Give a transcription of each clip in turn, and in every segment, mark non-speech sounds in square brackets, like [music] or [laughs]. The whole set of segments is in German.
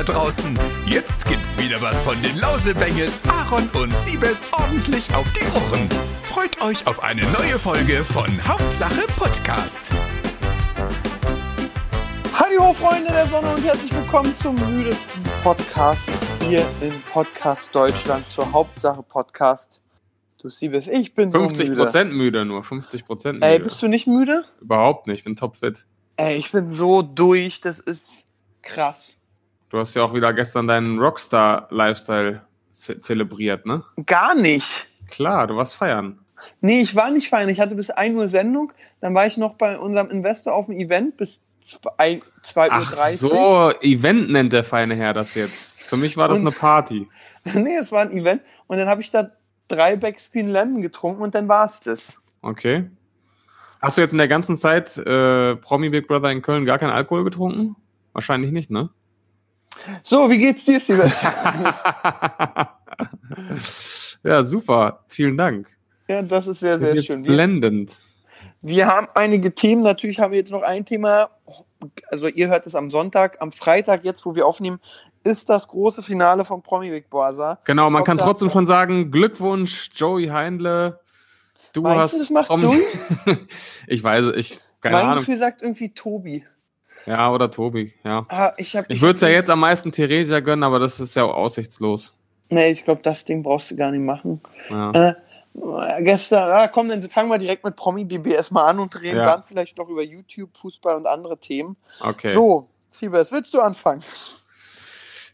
da draußen. Jetzt gibt's wieder was von den Lausebengels, Aaron und Siebes ordentlich auf die Ohren. Freut euch auf eine neue Folge von Hauptsache Podcast. Hallo Freunde der Sonne und herzlich willkommen zum müdesten Podcast hier in Podcast Deutschland zur Hauptsache Podcast. Du Siebes, ich bin 50 so müde. Prozent müde nur, 50 Prozent müde. Ey, bist du nicht müde? Überhaupt nicht, ich bin topfit. Ey, ich bin so durch, das ist krass. Du hast ja auch wieder gestern deinen Rockstar-Lifestyle ze zelebriert, ne? Gar nicht. Klar, du warst feiern. Nee, ich war nicht feiern. Ich hatte bis 1 Uhr Sendung, dann war ich noch bei unserem Investor auf dem Event bis 2 Ach Uhr. so, Event nennt der feine Herr das jetzt. Für mich war das Und- eine Party. [laughs] nee, es war ein Event und dann habe ich da drei Backspin Lemon getrunken und dann war es das. Okay. Hast du jetzt in der ganzen Zeit äh, Promi Big Brother in Köln gar keinen Alkohol getrunken? Wahrscheinlich nicht, ne? So, wie geht's dir, Siebes? [laughs] ja, super. Vielen Dank. ja, das ist sehr, sehr schön. Blendend. wir haben einige Themen. Natürlich haben wir jetzt noch ein Thema. Also ihr hört es am Sonntag. Am Freitag, jetzt wo wir aufnehmen, ist das große Finale von Promi Big Brother. Genau, Ich man kann trotzdem schon sagen, Glückwunsch, Joey Heindle. Du Meinst hast du, das macht Promi- [laughs] ich weiß, ich, keine mein Ahnung. Gefühl sagt irgendwie Tobi. Ja, oder Tobi, ja. Ah, ich hab, Ich würde es ja jetzt am meisten Theresia gönnen, aber das ist ja aussichtslos. Nee, ich glaube, das Ding brauchst du gar nicht machen. Ja. Äh, gestern, ah, komm, dann fangen wir direkt mit Promi BBS mal an und reden Ja. dann vielleicht noch über YouTube, Fußball und andere Themen. Okay. So, Siebes, willst du anfangen?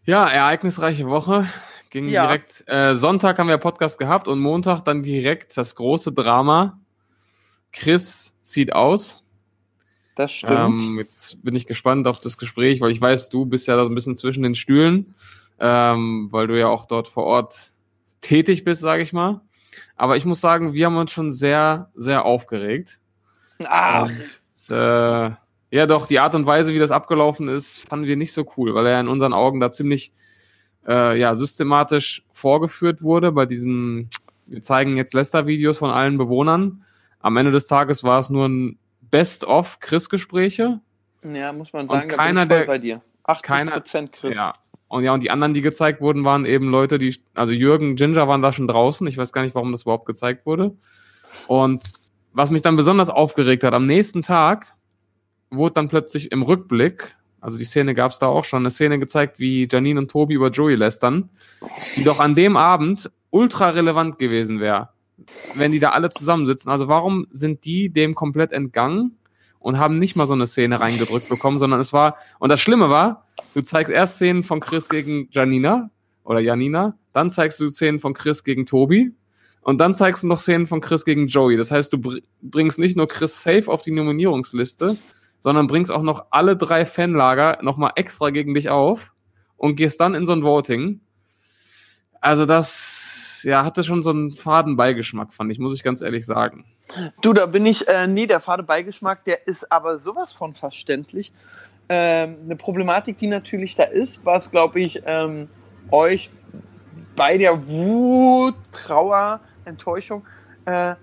Ja, ereignisreiche Woche. Ging Ja. direkt. Äh, Sonntag haben wir Podcast gehabt und Montag dann direkt das große Drama. Chris zieht aus. Das stimmt. Ähm, jetzt bin ich gespannt auf das Gespräch, weil ich weiß, du bist ja da so ein bisschen zwischen den Stühlen, ähm, weil du ja auch dort vor Ort tätig bist, sage ich mal. Aber ich muss sagen, wir haben uns schon sehr, sehr aufgeregt. Ach, Es, äh, ja, doch, die Art und Weise, wie das abgelaufen ist, fanden wir nicht so cool, weil er in unseren Augen da ziemlich äh, ja, systematisch vorgeführt wurde bei diesen, wir zeigen jetzt Lester-Videos von allen Bewohnern. Am Ende des Tages war es nur ein Best-of-Chris-Gespräche. ja, muss man Und sagen, da keiner, der- bei dir. 80 keiner- Prozent Chris. Ja. Und ja, und die anderen, die gezeigt wurden, waren eben Leute, die, also Jürgen, Ginger waren da schon draußen. Ich weiß gar nicht, warum das überhaupt gezeigt wurde. Und was mich dann besonders aufgeregt hat, am nächsten Tag wurde dann plötzlich im Rückblick, also die Szene gab es da auch schon, eine Szene gezeigt, wie Janine und Tobi über Joey lästern, die doch an dem Abend ultra relevant gewesen wäre, wenn die da alle zusammensitzen. Also warum sind die dem komplett entgangen und haben nicht mal so eine Szene reingedrückt bekommen, sondern es war, und das Schlimme war, du zeigst erst Szenen von Chris gegen Janina oder Janina, dann zeigst du Szenen von Chris gegen Tobi und dann zeigst du noch Szenen von Chris gegen Joey. Das heißt, du br bringst nicht nur Chris safe auf die Nominierungsliste, sondern bringst auch noch alle drei Fanlager nochmal extra gegen dich auf und gehst dann in so ein Voting. Also das, ja, hatte schon so einen faden Beigeschmack, fand ich, muss ich ganz ehrlich sagen. Du, da bin ich, äh, nee, der fade Beigeschmack, der ist aber sowas von verständlich. Ähm, eine Problematik, die natürlich da ist, was, glaube ich, ähm, euch bei der Wut, Trauer, Enttäuschung, äh,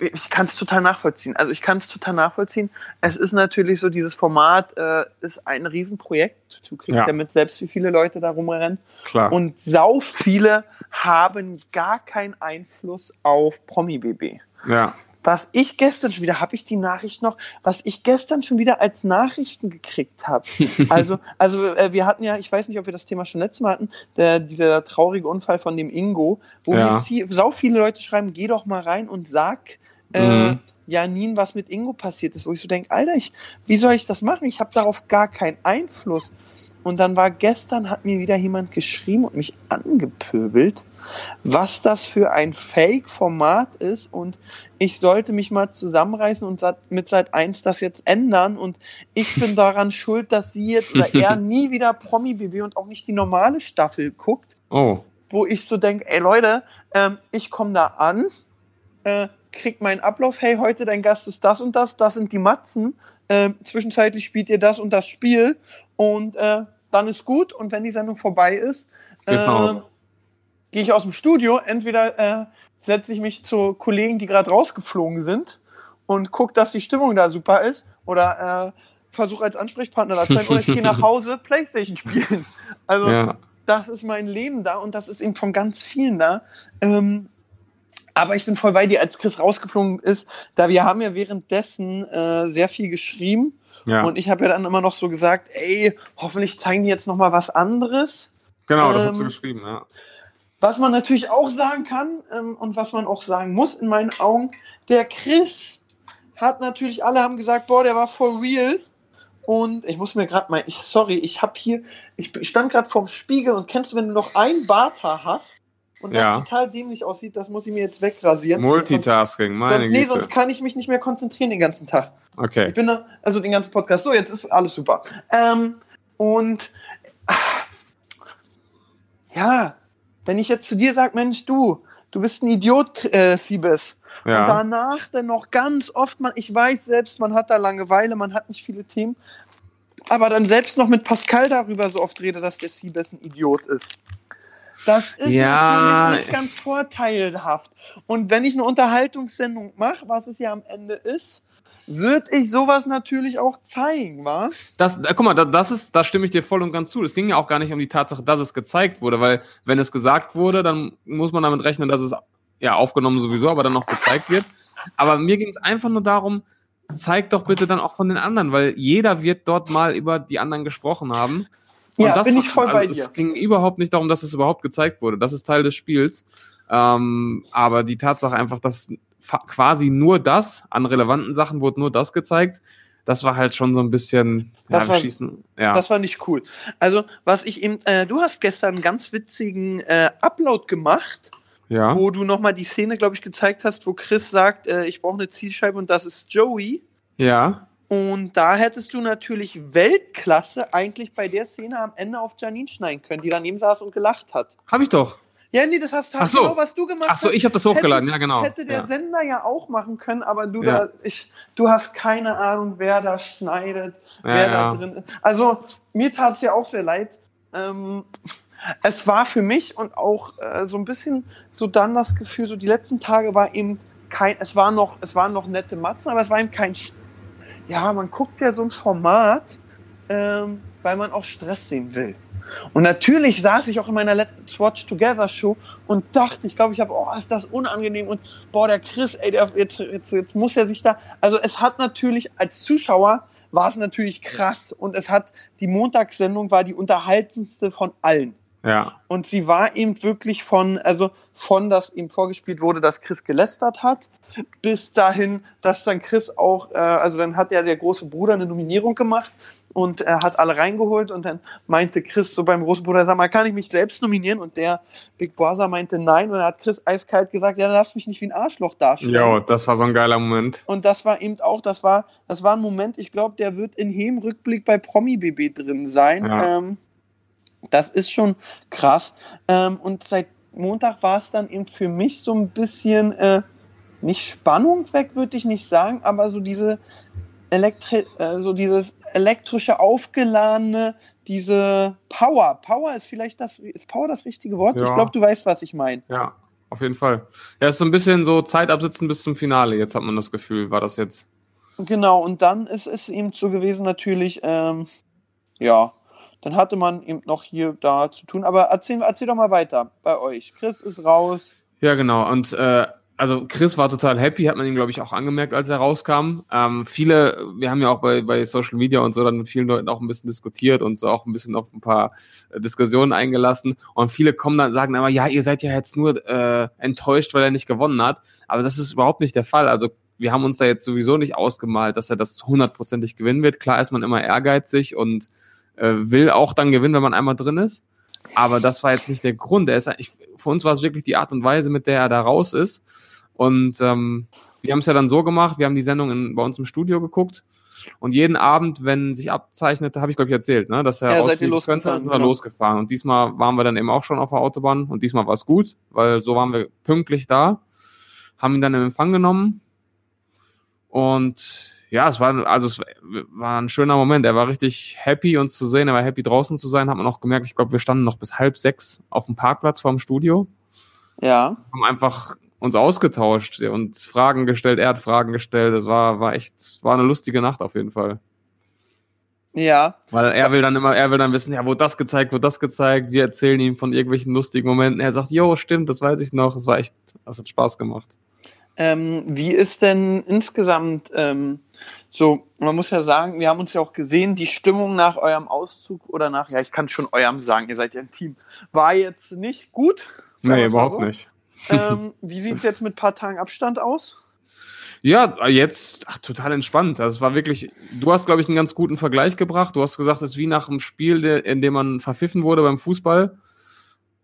ich kann es total nachvollziehen. Also ich kann es total nachvollziehen. Es ist natürlich so, dieses Format äh, ist ein Riesenprojekt. Du kriegst ja. Ja. mit selbst, wie viele Leute da rumrennen. Klar. Und sau viele haben gar keinen Einfluss auf Promi-BB. Ja. Was ich gestern schon wieder, habe ich die Nachricht noch, was ich gestern schon wieder als Nachrichten gekriegt habe. [laughs] Also, also äh, wir hatten ja, ich weiß nicht, ob wir das Thema schon letztes Mal hatten, der, dieser traurige Unfall von dem Ingo, wo Ja. mir viel, sau viele Leute schreiben, geh doch mal rein und sag äh, Mhm. Janine, was mit Ingo passiert ist, wo ich so denke, Alter, ich, wie soll ich das machen? Ich habe darauf gar keinen Einfluss. Und dann war gestern, hat mir wieder jemand geschrieben und mich angepöbelt, was das für ein Fake-Format ist und ich sollte mich mal zusammenreißen und mit Seit 1 das jetzt ändern und ich bin [laughs] daran schuld, dass sie jetzt oder er [laughs] nie wieder Promi-BB und auch nicht die normale Staffel guckt, Oh. wo ich so denke, ey Leute, ähm, ich komme da an, äh, krieg meinen Ablauf, hey, heute dein Gast ist das und das, das sind die Matzen, äh, zwischenzeitlich spielt ihr das und das Spiel und äh, dann ist gut und wenn die Sendung vorbei ist, äh, gehe ich aus dem Studio, entweder äh, setze ich mich zu Kollegen, die gerade rausgeflogen sind und gucke, dass die Stimmung da super ist oder äh, versuche als Ansprechpartner da zu sein oder ich gehe nach [laughs] Hause Playstation spielen. Also Ja. das ist mein Leben da und das ist eben von ganz vielen da. Ähm, aber ich bin voll bei dir, als Chris rausgeflogen ist, da wir haben ja währenddessen äh, sehr viel geschrieben Ja. und ich habe ja dann immer noch so gesagt, ey, hoffentlich zeigen die jetzt noch mal was anderes. genau, das hast du ähm, geschrieben, ja. Was man natürlich auch sagen kann ähm, und was man auch sagen muss in meinen Augen, der Chris hat natürlich, alle haben gesagt, boah, der war for real. Und ich muss mir gerade mal, ich, sorry, ich habe hier, ich stand gerade vorm Spiegel und kennst du, wenn du noch ein Barthaar hast und Ja. das total dämlich aussieht, das muss ich mir jetzt wegrasieren. Multitasking, meine sonst, nee, Güte. sonst kann ich mich nicht mehr konzentrieren den ganzen Tag. Ich Okay. bin da, also den ganzen Podcast. So, jetzt ist alles super. Ähm, und ah, ja, wenn ich jetzt zu dir sage, Mensch, du, du bist ein Idiot, äh, Siebes. Und Ja. danach dann noch ganz oft, man, ich weiß selbst, man hat da Langeweile, man hat nicht viele Themen, aber dann selbst noch mit Pascal darüber so oft rede, dass der Siebes ein Idiot ist. Das ist Ja. natürlich nicht ganz vorteilhaft. Und wenn ich eine Unterhaltungssendung mache, was es ja am Ende ist, würde ich sowas natürlich auch zeigen, wa? Das, äh, guck mal, da, das ist, da stimme ich dir voll und ganz zu. Es ging ja auch gar nicht um die Tatsache, dass es gezeigt wurde, weil wenn es gesagt wurde, dann muss man damit rechnen, dass es ja aufgenommen sowieso, aber dann noch gezeigt wird. Aber mir ging es einfach nur darum, zeig doch bitte dann auch von den anderen, weil jeder wird dort mal über die anderen gesprochen haben. Und Ja, das bin ich voll bei also dir. Es ging überhaupt nicht darum, dass es überhaupt gezeigt wurde. Das ist Teil des Spiels. Ähm, aber die Tatsache einfach, dass quasi nur das, an relevanten Sachen wurde nur das gezeigt, das war halt schon so ein bisschen, Das ja, war- schießen, ja. Das war nicht cool. Also, was ich eben, äh, du hast gestern einen ganz witzigen äh, Upload gemacht, ja. wo du nochmal die Szene, glaube ich, gezeigt hast, wo Chris sagt, äh, ich brauche eine Zielscheibe und das ist Joey. Ja. Und da hättest du natürlich Weltklasse eigentlich bei der Szene am Ende auf Janine schneiden können, die daneben saß und gelacht hat. Hab ich doch. Ja, nee, das hast Ach so. genau, was du gemacht Ach so, hast. ich habe das hochgeladen, ja genau. Hätte der ja. Sender ja auch machen können, aber du Ja. da, ich, du hast keine Ahnung, wer da schneidet, Ja, wer da drin ist. Also mir tat es ja auch sehr leid. Ähm, es war für mich und auch äh, so ein bisschen so dann das Gefühl, so die letzten Tage war eben kein, es war noch, es waren noch nette Matzen, aber es war eben kein, ja, man guckt ja so ein Format, ähm, weil man auch Stress sehen will. Und natürlich saß ich auch in meiner Let's Watch Together Show und dachte, ich glaube, ich habe, oh, ist das unangenehm und boah, der Chris, ey, der, jetzt, jetzt, jetzt muss er sich da, also es hat natürlich als Zuschauer war es natürlich krass und es hat, die Montagssendung war die unterhaltendste von allen. Ja. Und sie war eben wirklich von, also von, dass ihm vorgespielt wurde, dass Chris gelästert hat, bis dahin, dass dann Chris auch, äh, also dann hat ja der große Bruder eine Nominierung gemacht und er hat alle reingeholt und dann meinte Chris so beim großen Bruder, sag mal, kann ich mich selbst nominieren? Und der Big Brother meinte nein und dann hat Chris eiskalt gesagt, ja, dann lass mich nicht wie ein Arschloch darstellen. Jo, das war so ein geiler Moment. Und das war eben auch, das war, das war ein Moment, ich glaube, der wird in jedem Rückblick bei Promi BB drin sein. Ja. Ähm, das ist schon krass. Ähm, und seit Montag war es dann eben für mich so ein bisschen, äh, nicht Spannung weg, würde ich nicht sagen, aber so diese Elektri äh, so dieses elektrische, aufgeladene, diese Power. Power ist vielleicht das, ist Power das richtige Wort? Ja. Ich glaube, du weißt, was ich meine. Ja, auf jeden Fall. Ja, ist so ein bisschen so Zeit absitzen bis zum Finale. Jetzt hat man das Gefühl, war das jetzt. Genau, und dann ist es eben so gewesen, natürlich, ähm, ja, dann hatte man eben noch hier da zu tun. Aber erzähl, erzähl doch mal weiter bei euch. Chris ist raus. Ja, genau. Und äh, also Chris war total happy, hat man ihm, glaube ich, auch angemerkt, als er rauskam. Ähm, viele, wir haben ja auch bei, bei Social Media und so dann mit vielen Leuten auch ein bisschen diskutiert und so auch ein bisschen auf ein paar äh, Diskussionen eingelassen. Und viele kommen dann sagen aber, ja, ihr seid ja jetzt nur äh, enttäuscht, weil er nicht gewonnen hat. Aber das ist überhaupt nicht der Fall. Also wir haben uns da jetzt sowieso nicht ausgemalt, dass er das hundertprozentig gewinnen wird. Klar ist man immer ehrgeizig und äh, will auch dann gewinnen, wenn man einmal drin ist. Aber das war jetzt nicht der Grund. Er ist, ich, für uns war es wirklich die Art und Weise, mit der er da raus ist. Und ähm, wir haben es ja dann so gemacht, wir haben die Sendung in, bei uns im Studio geguckt. Und jeden Abend, wenn sich abzeichnete, habe ich glaube ich erzählt, ne, dass er Ja, ausfliegen könnte, sind wir genau. losgefahren. Und diesmal waren wir dann eben auch schon auf der Autobahn und diesmal war es gut, weil so waren wir pünktlich da, haben ihn dann in Empfang genommen. Und ja, es war, also es war ein schöner Moment. Er war richtig happy, uns zu sehen. Er war happy, draußen zu sein. Hat man auch gemerkt, ich glaube, wir standen noch bis halb sechs auf dem Parkplatz vorm Studio Ja. haben einfach uns ausgetauscht und Fragen gestellt. Er hat Fragen gestellt. Es war, war echt, war eine lustige Nacht auf jeden Fall. Ja. Weil er will dann immer, er will dann wissen, ja, wo das gezeigt, wo das gezeigt. Wir erzählen ihm von irgendwelchen lustigen Momenten. Er sagt, jo, stimmt, das weiß ich noch. Es war echt, das hat Spaß gemacht. Ähm, wie ist denn insgesamt ähm, so, man muss ja sagen, wir haben uns ja auch gesehen, die Stimmung nach eurem Auszug oder nach, ja, ich kann schon eurem sagen, ihr seid ja ein Team, war jetzt nicht gut. Nee, überhaupt so. nicht. Ähm, wie sieht's jetzt mit paar Tagen Abstand aus? Ja, jetzt ach, total entspannt. Also es war wirklich, du hast, glaube ich, einen ganz guten Vergleich gebracht. Du hast gesagt, es ist wie nach einem Spiel, in dem man verpfiffen wurde beim Fußball.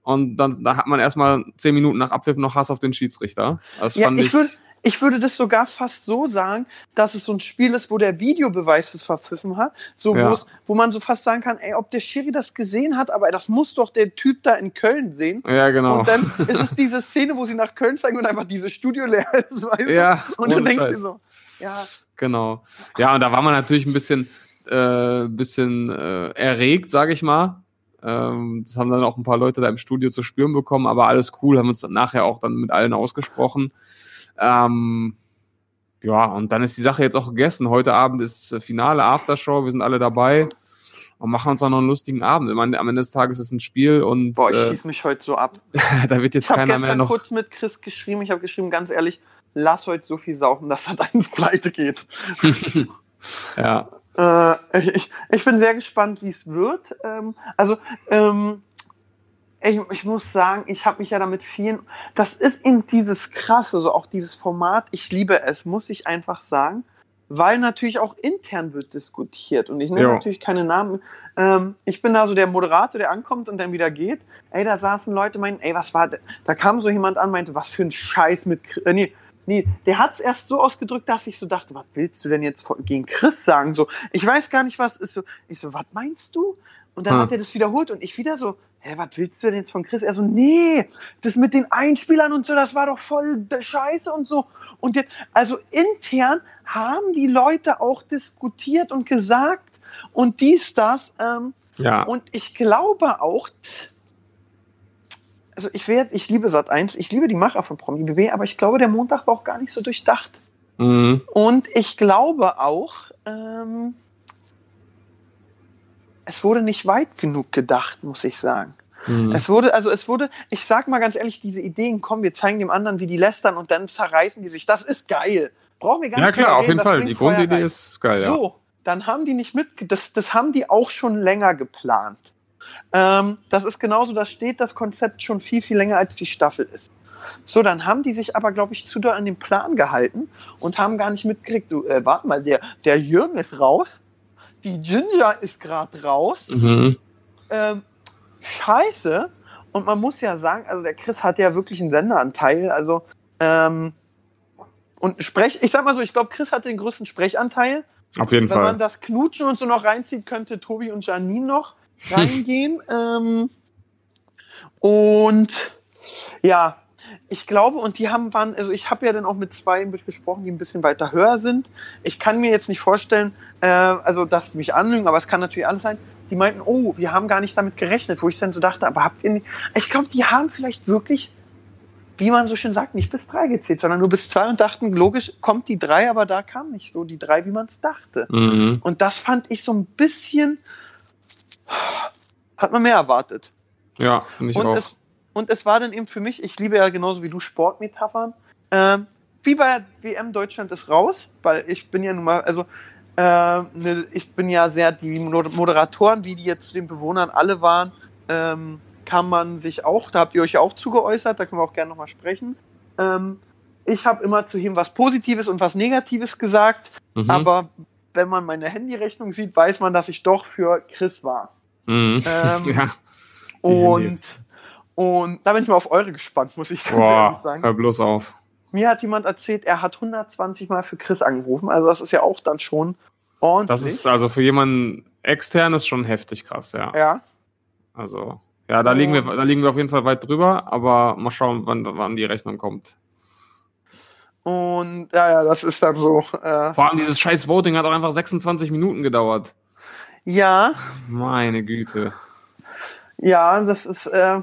Und dann da hat man erstmal zehn Minuten nach Abpfiff noch Hass auf den Schiedsrichter. Das Ja, fand ich ich. würde ich würde das sogar fast so sagen, dass es so ein Spiel ist, wo der Videobeweis es verpfiffen hat, so Ja. wo man so fast sagen kann, ey, ob der Schiri das gesehen hat, aber das muss doch der Typ da in Köln sehen. ja, genau. Und dann ist es diese Szene, wo sie nach Köln zeigen und einfach diese Studio leer [laughs] ist, weißt ja, du? Und du denkst Scheiß. dir so, ja, Genau. Ja, und da war man natürlich ein bisschen, äh, bisschen äh, erregt, sage ich mal. Ähm, das haben dann auch ein paar Leute da im Studio zu spüren bekommen, aber alles cool, haben uns dann nachher auch dann mit allen ausgesprochen. Ähm, ja, und dann ist die Sache jetzt auch gegessen. Heute Abend ist äh, Finale, Aftershow, wir sind alle dabei und machen uns auch noch einen lustigen Abend. Ich meine, am Ende des Tages ist ein Spiel und boah, ich äh, schieß mich heute so ab. [laughs] da wird jetzt Ich habe keiner mehr noch. kurz mit Chris geschrieben, ich habe geschrieben, ganz ehrlich, lass heute so viel saufen, dass das eins [laughs] pleite geht. [laughs] Ja, Äh, [laughs] ich, ich bin sehr gespannt, wie es wird. Ähm, also, ähm, ich, ich muss sagen, ich habe mich ja damit vielen. Das ist eben dieses krasse, so auch dieses Format. Ich liebe es, muss ich einfach sagen, weil natürlich auch intern wird diskutiert. Und ich nenne Jo. natürlich keine Namen. Ähm, ich bin da so der Moderator, der ankommt und dann wieder geht. Ey, da saßen Leute, meinten, ey, was war. da- kam so jemand an, meinte, was für ein Scheiß mit. Äh, nee, Nee, der hat es erst so ausgedrückt, dass ich so dachte, was willst du denn jetzt gegen Chris sagen? So, ich weiß gar nicht, was ist so. Ich so, was meinst du? Und dann Hm. hat er das wiederholt und ich wieder so, hä, was willst du denn jetzt von Chris? Er so, nee, das mit den Einspielern und so, das war doch voll scheiße und so. Und jetzt, also intern haben die Leute auch diskutiert und gesagt und dies, das. Ähm, ja. und ich glaube auch, also ich werde, ich liebe Sat 1, ich liebe die Macher von Promi BW, aber ich glaube, der Montag war auch gar nicht so durchdacht. Mhm. Und ich glaube auch, ähm, es wurde nicht weit genug gedacht, muss ich sagen. Mhm. Es wurde, also es wurde, ich sag mal ganz ehrlich, diese Ideen kommen, wir zeigen dem anderen, wie die lästern und dann zerreißen die sich. Das ist geil. Brauchen wir gar Ja, nicht drüber klar, auf jeden Fall. Die Grundidee ist geil, ja. So, dann haben die nicht mit, das, das haben die auch schon länger geplant. Ähm, das ist genauso, da steht das Konzept schon viel, viel länger als die Staffel ist. So, dann haben die sich aber, glaube ich, zu doll an den Plan gehalten und haben gar nicht mitgekriegt, so, äh, warte mal, der, der Jürgen ist raus, die Ginger ist gerade raus, Mhm. ähm, scheiße. Und man muss ja sagen, also der Chris hat ja wirklich einen Senderanteil, also ähm, und Sprech, ich sag mal so, ich glaube, Chris hat den größten Sprechanteil. Auf jeden Wenn man Fall. das Knutschen und so noch reinzieht, könnte Tobi und Janine noch reingehen. ähm, und ja, ich glaube, und die haben waren, also ich habe ja dann auch mit zwei gesprochen, die ein bisschen weiter höher sind. Ich kann mir jetzt nicht vorstellen, äh, also dass die mich anlügen, aber es kann natürlich alles sein. Die meinten, oh, wir haben gar nicht damit gerechnet, wo ich dann so dachte, aber habt ihr nicht. Ich glaube, die haben vielleicht wirklich, wie man so schön sagt, nicht bis drei gezählt, sondern nur bis zwei und dachten, logisch kommt die drei, aber da kam nicht so die drei, wie man es dachte. Mhm. Und das fand ich so ein bisschen, hat man mehr erwartet. Ja, finde ich Und auch. es, und es war dann eben für mich, ich liebe ja genauso wie du Sportmetaphern, ähm, wie bei WM Deutschland ist raus, weil ich bin ja nun mal, also äh, ne, ich bin ja sehr, die Mo- Moderatoren, wie die jetzt zu den Bewohnern alle waren, ähm, kann man sich auch, da habt ihr euch ja auch zugeäußert, da können wir auch gerne nochmal sprechen. Ähm, ich habe immer zu ihm was Positives und was Negatives gesagt, Mhm. aber wenn man meine Handyrechnung sieht, weiß man, dass ich doch für Chris war. Mhm. Ähm, [laughs] ja. Und, und da bin ich mal auf eure gespannt, muss ich ganz ehrlich Boah, sagen. hör bloß auf. Mir hat jemand erzählt, er hat 120 Mal für Chris angerufen. Also das ist ja auch dann schon ordentlich. Das ist also für jemanden externes schon heftig krass, ja. ja. Also, ja, da liegen wir, da liegen wir auf jeden Fall weit drüber, aber mal schauen, wann, wann die Rechnung kommt. Und ja, ja, das ist dann so. Äh, Vor allem dieses scheiß Voting hat auch einfach 26 Minuten gedauert. Ja, Meine Güte. ja, das ist. Äh,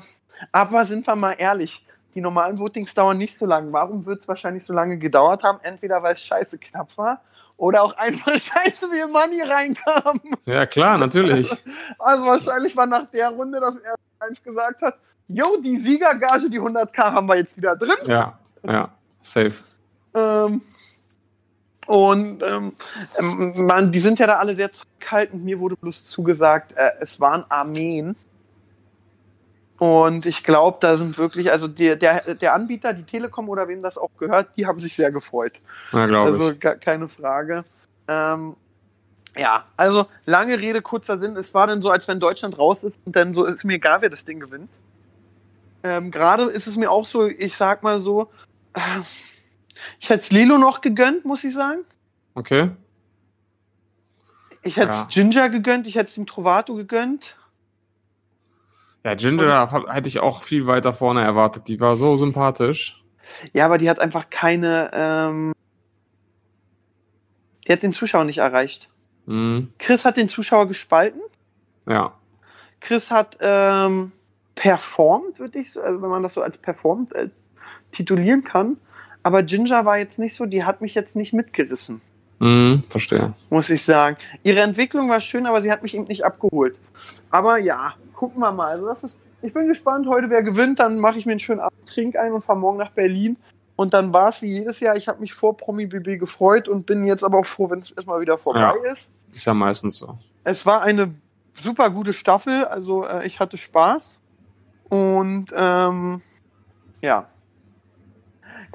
aber sind wir mal ehrlich, die normalen Votings dauern nicht so lange. Warum wird es wahrscheinlich so lange gedauert haben? Entweder weil es scheiße knapp war Oder auch einfach [laughs] scheiße, wie Money reinkam. Ja, klar, natürlich. Also wahrscheinlich war nach der Runde, dass er eins gesagt hat, jo, die Siegergage, die 100k haben wir jetzt wieder drin. Ja, ja, safe. Ähm, und ähm, ähm, man, die sind ja da alle sehr zurückhaltend. Mir wurde bloß zugesagt, äh, es waren Armeen. Und ich glaube, da sind wirklich, also der, der, der Anbieter, die Telekom oder wem das auch gehört, die haben sich sehr gefreut. Ja, Also keine Frage. Ähm, ja, also lange Rede, kurzer Sinn. Es war dann so, als wenn Deutschland raus ist und dann so ist mir egal, wer das Ding gewinnt. Ähm, Gerade ist es mir auch so, ich sag mal so, äh, ich hätte es Lilo noch gegönnt, muss ich sagen. Okay. Ich hätte es Ja. Ginger gegönnt, ich hätte es dem Trovato gegönnt. Ja, Ginger hab- hätte ich auch viel weiter vorne erwartet. Die war so sympathisch. Ja, aber die hat einfach keine, ähm, die hat den Zuschauer nicht erreicht. Mhm. Chris hat den Zuschauer gespalten. Ja. Chris hat ähm, performt, würde ich so, also wenn man das so als performt äh, titulieren kann. Aber Ginger war jetzt nicht so, die hat mich jetzt nicht mitgerissen, Mhm. Verstehe. muss ich sagen. Ihre Entwicklung war schön, aber sie hat mich eben nicht abgeholt. Aber ja, gucken wir mal. Also das ist, ich bin gespannt, heute wer gewinnt, dann mache ich mir einen schönen Abend, trink ein und fahre morgen nach Berlin. Und dann war es wie jedes Jahr. Ich habe mich vor Promi BB gefreut und bin jetzt aber auch froh, wenn es erstmal wieder vorbei ist. Ist ja meistens so. Es war eine super gute Staffel, also äh, ich hatte Spaß. Und ähm, ja.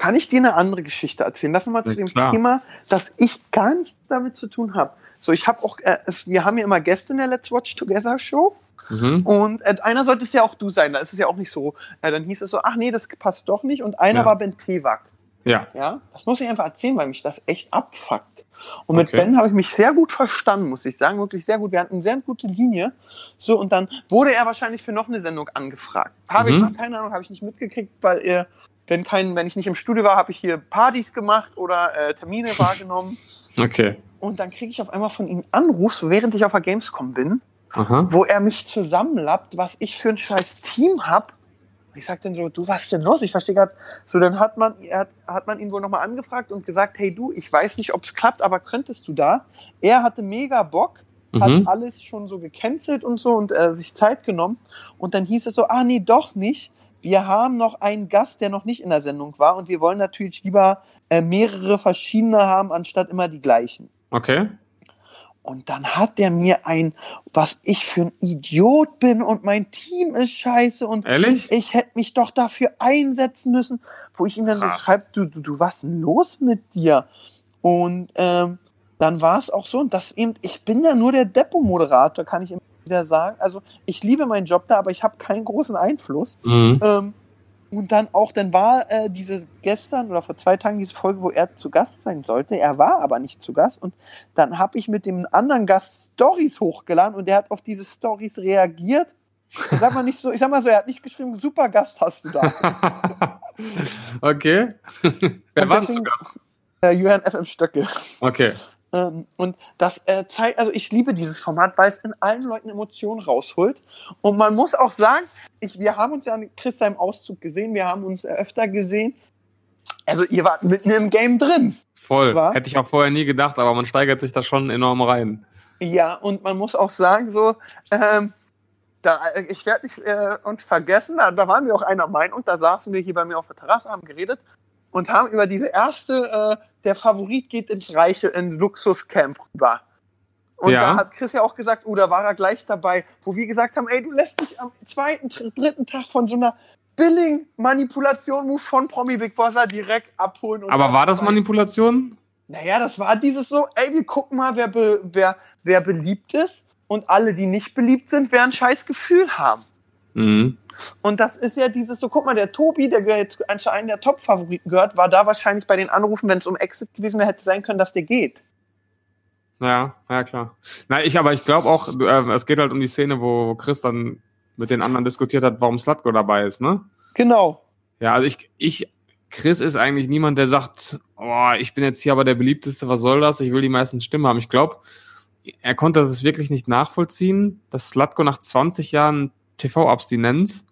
Kann ich dir eine andere Geschichte erzählen? Lass mal zu Ja, dem klar. Thema, dass ich gar nichts damit zu tun habe. So, ich habe auch, äh, es, wir haben ja immer Gäste in der Let's Watch Together Show Mhm. und äh, einer sollte es ja auch du sein. Da ist es ja auch nicht so. Äh, dann hieß es so, ach nee, das passt doch nicht. Und einer Ja. war Ben Tewak. Ja. Ja, das muss ich einfach erzählen, weil mich das echt abfuckt. Und mit Okay. Ben habe ich mich sehr gut verstanden, muss ich sagen, wirklich sehr gut. Wir hatten eine sehr gute Linie. So, und dann wurde er wahrscheinlich für noch eine Sendung angefragt. Habe Mhm. ich, keine Ahnung, habe ich nicht mitgekriegt, weil er, wenn kein, wenn ich nicht im Studio war, habe ich hier Partys gemacht oder äh, Termine [laughs] wahrgenommen. Okay. Und dann kriege ich auf einmal von ihm einen Anruf, während ich auf der Gamescom bin, Aha. wo er mich zusammenlappt, was ich für ein scheiß Team hab. Ich sag dann so, du, was denn los? Ich verstehe gerade. So, dann hat man, hat, hat man ihn wohl nochmal angefragt und gesagt, hey du, ich weiß nicht, ob es klappt, aber könntest du da? Er hatte mega Bock, hat Mhm. alles schon so gecancelt und so und äh, sich Zeit genommen. Und dann hieß es so, ah nee, doch nicht. Wir haben noch einen Gast, der noch nicht in der Sendung war und wir wollen natürlich lieber äh, mehrere verschiedene haben, anstatt immer die gleichen. Okay. Und dann hat der mir ein, was ich für ein Idiot bin und mein Team ist scheiße und Ehrlich? ich hätte mich doch dafür einsetzen müssen, wo ich ihm dann so Krass. schreibe, du, du, du, was ist denn los mit dir? Und ähm, dann war es auch so, und das eben, ich bin ja nur der Depot-Moderator, kann ich immer wieder sagen. Also ich liebe meinen Job da, aber ich habe keinen großen Einfluss. Mhm. Ähm, und dann auch, dann war äh, diese gestern oder vor zwei Tagen diese Folge, wo er zu Gast sein sollte. Er war aber nicht zu Gast. Und dann habe ich mit dem anderen Gast Stories hochgeladen und der hat auf diese Stories reagiert. Ich sag mal nicht so, ich sag mal so, er hat nicht geschrieben, super Gast hast du da. [laughs] okay. [laughs] Wer war zu Gast? äh, Johann FM Stöcke. Okay. Ähm, und das äh, zeigt, also ich liebe dieses Format, weil es in allen Leuten Emotionen rausholt. Und man muss auch sagen, ich, wir haben uns ja an Chris seinem Auszug gesehen, wir haben uns öfter gesehen. Also ihr wart mitten im Game drin. Voll. War? Hätte ich auch vorher nie gedacht, aber man steigert sich da schon enorm rein. Ja, und man muss auch sagen, so, ähm, da, ich werde nicht äh, uns vergessen, da, da waren wir auch einer Meinung, da saßen wir hier bei mir auf der Terrasse, haben geredet und haben über diese erste, äh, der Favorit geht ins Reiche, in Luxuscamp rüber. Und Ja. da hat Chris ja auch gesagt, oh, da war er gleich dabei, wo wir gesagt haben, ey, du lässt dich am zweiten, dr- dritten Tag von so einer billigen Manipulation-Move von Promi Big Brother direkt abholen. Aber war das dabei. Manipulation? Naja, das war dieses so, ey, wir gucken mal, wer, be, wer, wer beliebt ist und alle, die nicht beliebt sind, werden ein scheiß Gefühl haben. Mhm. Und das ist ja dieses so, guck mal, der Tobi, der gehört zu anscheinend der Top-Favoriten gehört, war da wahrscheinlich bei den Anrufen, wenn es um Exit gewesen wäre, hätte sein können, dass der geht. Ja, ja klar. Na, ich, aber ich glaube auch, äh, es geht halt um die Szene, wo wo Chris dann mit den anderen diskutiert hat, warum Slutko dabei ist, ne? Genau. Ja, also ich, ich, Chris ist eigentlich niemand, der sagt, oh, ich bin jetzt hier aber der beliebteste, was soll das? Ich will die meisten Stimmen haben. Ich glaube, er konnte das wirklich nicht nachvollziehen, dass Slutko nach 20 Jahren TV-Abstinenz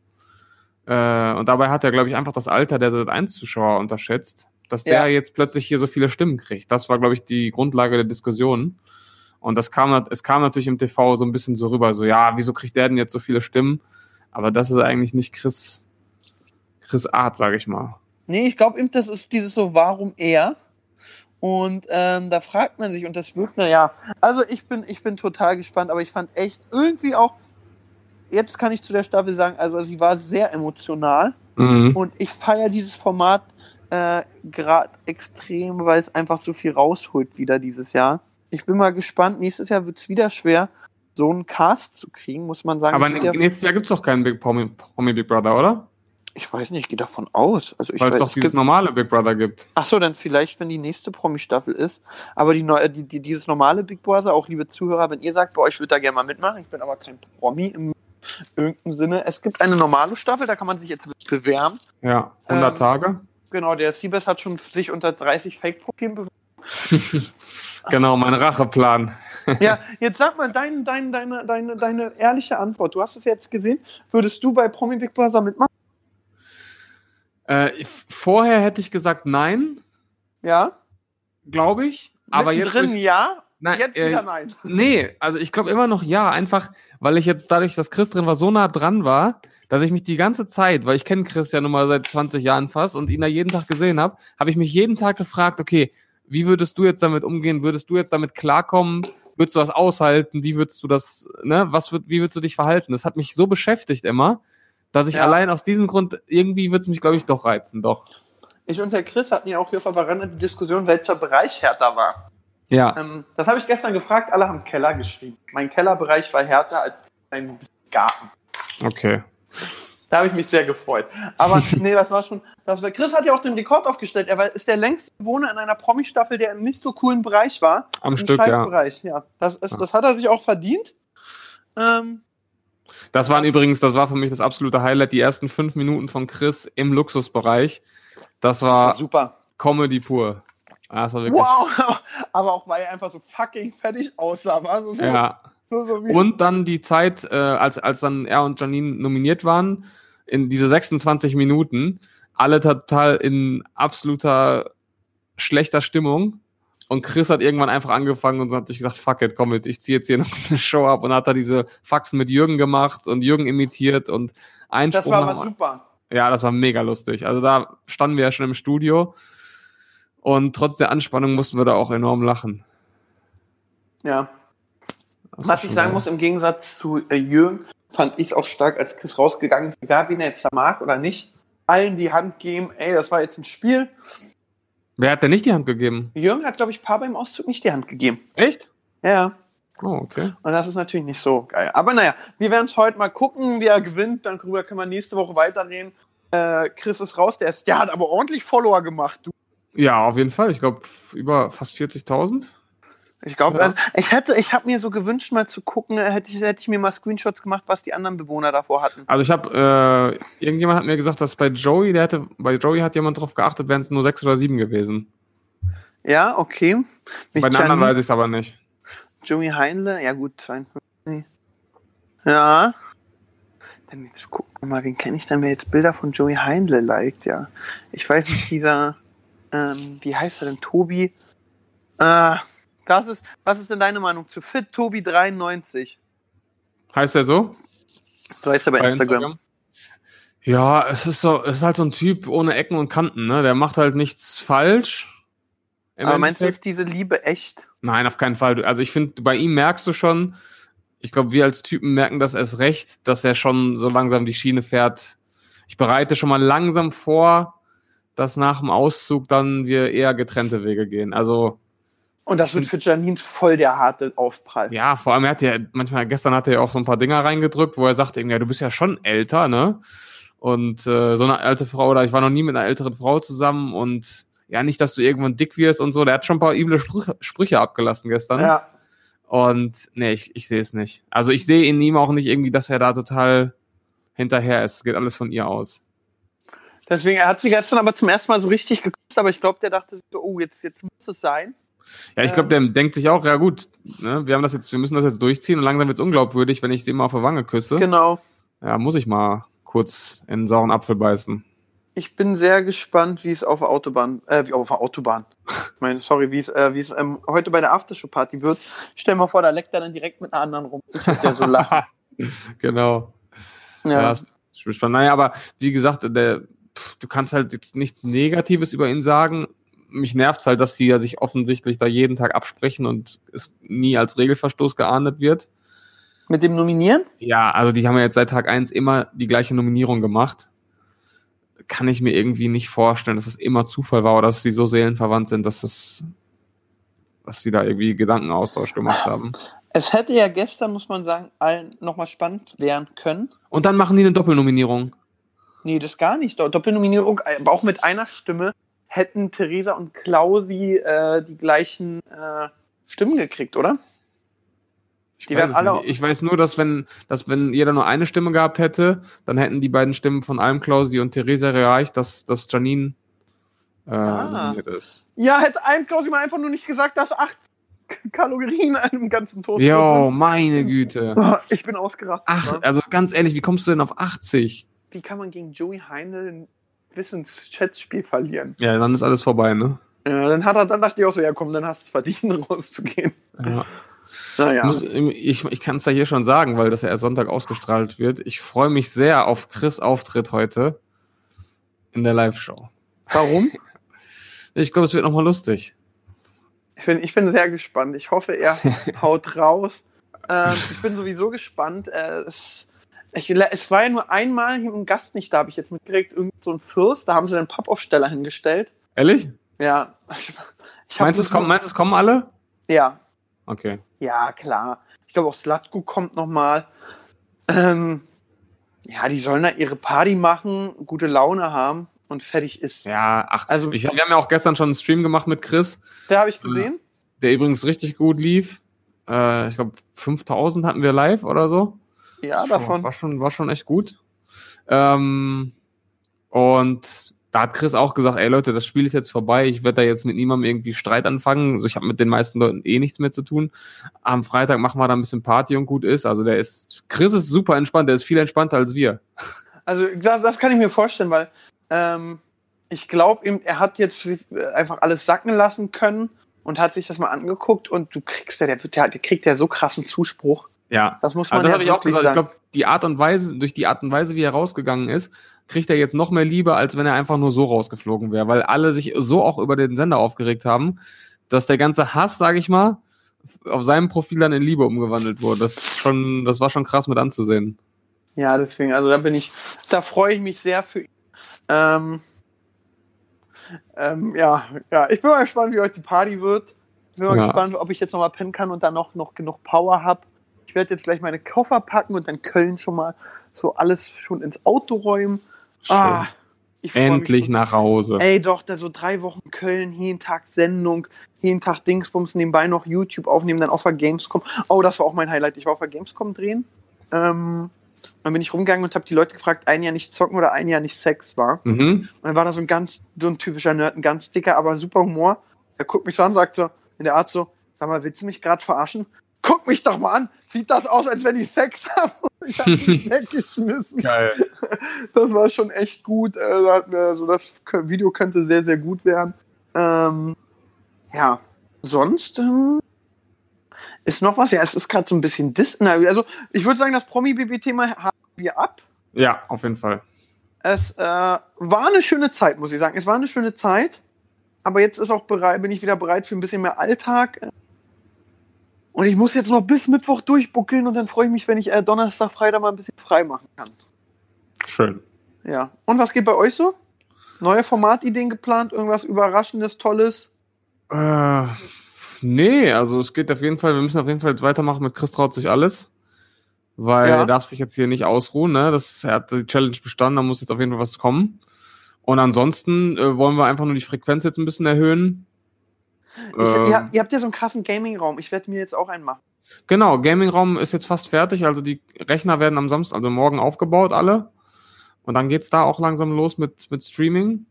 äh, und dabei hat er, glaube ich, einfach das Alter der Sat 1 Zuschauer unterschätzt. dass Ja. der jetzt plötzlich hier so viele Stimmen kriegt. Das war, glaube ich, die Grundlage der Diskussion. Und das kam, es kam natürlich im TV so ein bisschen so rüber, so, ja, wieso kriegt der denn jetzt so viele Stimmen? Aber das ist eigentlich nicht Chris, Chris Art, sage ich mal. Nee, ich glaube das ist dieses so, warum er? Und ähm, da fragt man sich, und das wirkt, naja, also ich bin, ich bin total gespannt, aber ich fand echt irgendwie auch, jetzt kann ich zu der Staffel sagen, also sie war sehr emotional Mhm. und ich feiere dieses Format äh, gerade extrem, weil es einfach so viel rausholt wieder dieses Jahr. Ich bin mal gespannt, nächstes Jahr wird es wieder schwer, so einen Cast zu kriegen, muss man sagen. Aber Es gibt nächstes Jahr gibt's doch keinen Big Promi, Promi Big Brother, oder? ich weiß nicht, ich gehe davon aus. Also ich Weil es doch es dieses gibt- normale Big Brother gibt. Ach so, dann vielleicht, wenn die nächste Promi-Staffel ist. Aber die, neue, die, die, dieses normale Big Brother, auch liebe Zuhörer, wenn ihr sagt, bei euch würde da gerne mal mitmachen, ich bin aber kein Promi im irgendeinem Sinne. Es gibt eine normale Staffel, da kann man sich jetzt bewerben. Ja, 100 Ähm, Tage. Genau, der Siebes hat schon sich unter 30 Fake-Profilen beworben. [laughs] Genau, mein Racheplan. [laughs] ja, jetzt sag mal dein, dein, deine, deine, deine ehrliche Antwort. Du hast es jetzt gesehen. Würdest du bei Promi Big Brother mitmachen? Äh, vorher hätte ich gesagt nein, Ja? glaube ich. Aber jetzt. wo drin ja, Nein, jetzt äh, wieder nein. [laughs] Nee, also ich glaube immer noch ja, einfach weil ich jetzt dadurch, dass Chris drin war, so nah dran war, dass ich mich die ganze Zeit, weil ich kenne Chris ja nun mal seit 20 Jahren fast und ihn da jeden Tag gesehen habe, habe ich mich jeden Tag gefragt, okay, wie würdest du jetzt damit umgehen? Würdest du jetzt damit klarkommen? Würdest du das aushalten? Wie würdest du das, ne, was wird, wie würdest du dich verhalten? Das hat mich so beschäftigt immer, dass ich Ja. allein aus diesem Grund, irgendwie wird es mich, glaube ich, doch reizen, doch. Ich und der Chris hatten ja auch hier verwandt die Diskussion, welcher Bereich härter war. Ja. Ähm, das habe ich gestern gefragt, alle haben Keller geschrieben. Mein Kellerbereich war härter als ein Garten. Okay. Da habe ich mich sehr gefreut. Aber [laughs] nee, das war schon. Das war, Chris hat ja auch den Rekord aufgestellt. Er war, ist der längste Bewohner in einer Promi-Staffel, der im nicht so coolen Bereich war. Am Stück, ja. Scheißbereich, ja. Das, ist, das hat er sich auch verdient. Ähm, Das waren übrigens, das war für mich das absolute Highlight, die ersten fünf Minuten von Chris im Luxusbereich. Das das war war super. Comedy pur. Ja, das war wirklich. Wow! [laughs] Aber auch weil er einfach so fucking fertig aussah. War so, Ja. so, so Und dann die Zeit, äh, als, als dann er und Janine nominiert waren, in diese 26 Minuten, alle total in absoluter schlechter Stimmung. Und Chris hat irgendwann einfach angefangen und hat sich gesagt, fuck it, komm mit, ich ziehe jetzt hier noch eine Show ab und hat da diese Faxen mit Jürgen gemacht und Jürgen imitiert und ein das war aber super. Ja, das war mega lustig. Also da standen wir ja schon im Studio und trotz der Anspannung mussten wir da auch enorm lachen. Ja. Was ich sagen muss, im Gegensatz zu äh, Jürgen, fand ich es auch stark, als Chris rausgegangen ist, egal wen er jetzt da mag oder nicht, allen die Hand geben, ey, das war jetzt ein Spiel. Wer hat denn nicht die Hand gegeben? Jürgen hat, glaube ich, paar beim Auszug nicht die Hand gegeben. Echt? Ja, ja. Oh, okay. Und das ist natürlich nicht so geil. Aber naja, wir werden es heute mal gucken, wie er gewinnt. Dann darüber können wir nächste Woche weiterreden. Äh, Chris ist raus, der, ist, der hat aber ordentlich Follower gemacht. Du. Ja, auf jeden Fall. Ich glaube, über fast 40.000. Ich glaube, Ja. also, ich hätte, ich habe mir so gewünscht, mal zu gucken, äh, hätte ich, hätte ich mir mal Screenshots gemacht, was die anderen Bewohner davor hatten. Also ich habe, äh, irgendjemand hat mir gesagt, dass bei Joey, der hätte, bei Joey hat jemand drauf geachtet, wären es nur sechs oder sieben gewesen. Ja, okay. Mich bei den anderen weiß ich es aber nicht. Joey Heinle, ja gut, 52. Ja. Dann jetzt gucken wir mal, wen kenne ich denn, wer jetzt Bilder von Joey Heinle liked, ja. Ich weiß nicht, dieser, ähm, wie heißt er denn, Tobi? Äh, das ist, was ist denn deine Meinung zu Fit Tobi 93? Heißt der so? So heißt er bei, Instagram. Ja, es ist so, es ist halt so ein Typ ohne Ecken und Kanten, ne? Der macht halt nichts falsch. Aber meinst du, ist diese Liebe echt? Nein, auf keinen Fall. Also ich finde, bei ihm merkst du schon, ich glaube, wir als Typen merken das erst recht, dass er schon so langsam die Schiene fährt. Ich bereite schon mal langsam vor, dass nach dem Auszug dann wir eher getrennte Wege gehen. Also Und das wird für Janine voll der harte Aufprall. ja, vor allem er hat ja manchmal gestern hat er ja auch so ein paar Dinger reingedrückt, wo er sagt, irgendwie, ja, du bist ja schon älter, ne? Und äh, so eine alte Frau oder ich war noch nie mit einer älteren Frau zusammen und ja, nicht, dass du irgendwann dick wirst und so. Der hat schon ein paar üble Sprüche, Sprüche abgelassen gestern. Ja. Und nee, ich, ich sehe es nicht. Also ich sehe in ihm auch nicht irgendwie, dass er da total hinterher ist. Es geht alles von ihr aus. Deswegen, er hat sie gestern aber zum ersten Mal so richtig geküsst, aber ich glaube, der dachte so, oh, jetzt, jetzt muss es sein. Ja, ich glaube, der denkt sich auch, ja gut, ne, wir haben das jetzt, wir müssen das jetzt durchziehen und langsam wird es unglaubwürdig, wenn ich sie immer auf der Wange küsse. Genau. Ja, muss ich mal kurz in einen sauren Apfel beißen. Ich bin sehr gespannt, wie es auf der Autobahn, äh, wie auf der Autobahn. Ich meine, sorry, wie es, äh, wie es ähm, heute bei der Aftershow-Party wird. Stell mal vor, da leckt er dann direkt mit einer anderen rum. Ich würde ja so lachen. [laughs] genau. Ja, Ja. das ist schon spannend. Naja, aber wie gesagt, der, du kannst halt jetzt nichts Negatives über ihn sagen. Mich nervt halt, dass die ja sich offensichtlich da jeden Tag absprechen und es nie als Regelverstoß geahndet wird. Mit dem Nominieren? Ja, also die haben ja jetzt seit Tag eins immer die gleiche Nominierung gemacht. Kann ich mir irgendwie nicht vorstellen, dass das immer Zufall war oder dass die so seelenverwandt sind, dass das, dass die da irgendwie Gedankenaustausch gemacht haben. Es hätte ja gestern, muss man sagen, allen nochmal spannend werden können. Und dann machen die eine Doppelnominierung. Nee, das gar nicht. Do- Doppelnominierung, äh, aber auch mit einer Stimme hätten Theresa und Klausi äh, die gleichen äh, Stimmen gekriegt, oder? Ich Die es alle- nicht. Ich weiß nur, dass wenn, dass wenn jeder nur eine Stimme gehabt hätte, dann hätten die beiden Stimmen von Alm Klausi und Theresa gereicht, dass, dass Janine äh, Ah. nominiert ist. Ja, hätte ein Klausi mal einfach nur nicht gesagt, dass 80 Kalorien in einem ganzen Toast Jo, meine Güte. Ich bin ausgerastet. Ach, Mann. also ganz ehrlich, wie kommst du denn auf 80? Wie kann man gegen Joey Heindl ein Wissensschätzspiel verlieren? Ja, dann ist alles vorbei, ne? Ja, dann hat er, dann dachte ich auch so, ja komm, dann hast du es verdient, [laughs] rauszugehen. Ja. Naja. Muss, ich ich kann es da hier schon sagen, weil das ja erst Sonntag ausgestrahlt wird. Ich freue mich sehr auf Chris Auftritt heute in der Live-Show. Warum? [laughs] Ich glaube, es wird nochmal lustig. Ich bin, ich bin sehr gespannt. Ich hoffe, er [laughs] haut raus. Ähm, ich bin sowieso gespannt. Äh, es, ich, es war ja nur einmal hier ein Gast nicht da, habe ich jetzt mitgekriegt. Irgend so ein Fürst, da haben sie den Pappaufsteller hingestellt. Ehrlich? Ja. Ich, Meinst du, es kommen, meinst, es kommen alle? Ja, Okay. ja, klar. Ich glaube auch Slatko kommt nochmal. Ähm, ja, die sollen da ihre Party machen, gute Laune haben und fertig ist. Ja, ach, Also- ich, wir haben ja auch gestern schon einen Stream gemacht mit Chris, Da habe ich gesehen. der übrigens richtig gut lief. Äh, ich glaube, 5000 hatten wir live oder so. Ja, davon. War schon, war schon echt gut. Ähm, und da hat Chris auch gesagt, ey Leute, das Spiel ist jetzt vorbei, ich werde da jetzt mit niemandem irgendwie Streit anfangen. Also ich habe mit den meisten Leuten eh nichts mehr zu tun. Am Freitag machen wir da ein bisschen Party und gut ist. Also der ist, Chris ist super entspannt, der ist viel entspannter als wir. Also das, das kann ich mir vorstellen, weil ähm, ich glaube, ihm, er hat jetzt äh, einfach alles sacken lassen können und hat sich das mal angeguckt und du kriegst ja, der, ja, der kriegt ja so krassen Zuspruch. Ja, Das muss man Also das ja habe ich auch gesagt. Ich sagen. glaube, die Art und Weise, durch die Art und Weise, wie er rausgegangen ist, kriegt er jetzt noch mehr Liebe, als wenn er einfach nur so rausgeflogen wäre, weil alle sich so auch über den Sender aufgeregt haben, dass der ganze Hass, sage ich mal, auf seinem Profil dann in Liebe umgewandelt wurde. Das ist schon, das war schon krass mit anzusehen. Ja, deswegen, also da bin ich, da freue ich mich sehr für ihn. Ähm, ähm, ja, ja, ich bin mal gespannt, wie heute die Party wird. Ich bin mal Ja. gespannt, ob ich jetzt noch mal pennen kann und dann noch, noch genug Power habe. Ich werde jetzt gleich meine Koffer packen und dann Köln schon mal so alles schon ins Auto räumen. Ah, ich freu mich Endlich so- nach Hause. Ey, doch, da so drei Wochen Köln, jeden Tag Sendung, jeden Tag Dingsbums, nebenbei noch YouTube aufnehmen, dann auf der Gamescom. Oh, das war auch mein Highlight. Ich war auf der Gamescom drehen. Ähm, dann bin ich rumgegangen und habe die Leute gefragt, ein Jahr nicht zocken oder ein Jahr nicht Sex war. Mhm. Und dann war da so ein ganz, so ein typischer Nerd, ein ganz dicker, aber super Humor. Der guckt mich so an, sagt so, in der Art so, sag mal, willst du mich gerade verarschen? Guck mich doch mal an, sieht das aus, als wenn ich Sex habe? [laughs] Ich habe mich [laughs] weggeschmissen. Geil. [laughs] Das war schon echt gut. Also das Video könnte sehr, sehr gut werden. Ähm, ja, sonst ähm, ist noch was. Ja, es ist gerade so ein bisschen Disney. Also ich würde sagen, das Promi-BB-Thema haben wir ab. Ja, auf jeden Fall. Es äh, war eine schöne Zeit, muss ich sagen. Es war eine schöne Zeit. Aber jetzt ist auch bereit, bin ich wieder bereit für ein bisschen mehr Alltag. Und ich muss jetzt noch bis Mittwoch durchbuckeln und dann freue ich mich, wenn ich äh, Donnerstag, Freitag mal ein bisschen frei machen kann. Schön. Ja. Und was geht bei euch so? Neue Formatideen geplant? Irgendwas Überraschendes, Tolles? Äh, nee, also es geht auf jeden Fall, wir müssen auf jeden Fall jetzt weitermachen mit Chris traut sich alles. Weil Ja. er darf sich jetzt hier nicht ausruhen, ne? Das, er hat die Challenge bestanden, da muss jetzt auf jeden Fall was kommen. Und ansonsten äh, wollen wir einfach nur die Frequenz jetzt ein bisschen erhöhen. Ich, Ähm, ihr, ihr habt ja so einen krassen Gaming-Raum. Ich werde mir jetzt auch einen machen. Genau, Gaming-Raum ist jetzt fast fertig. Also die Rechner werden am Samstag, also morgen aufgebaut, alle. Und dann geht's da auch langsam los mit, mit Streaming.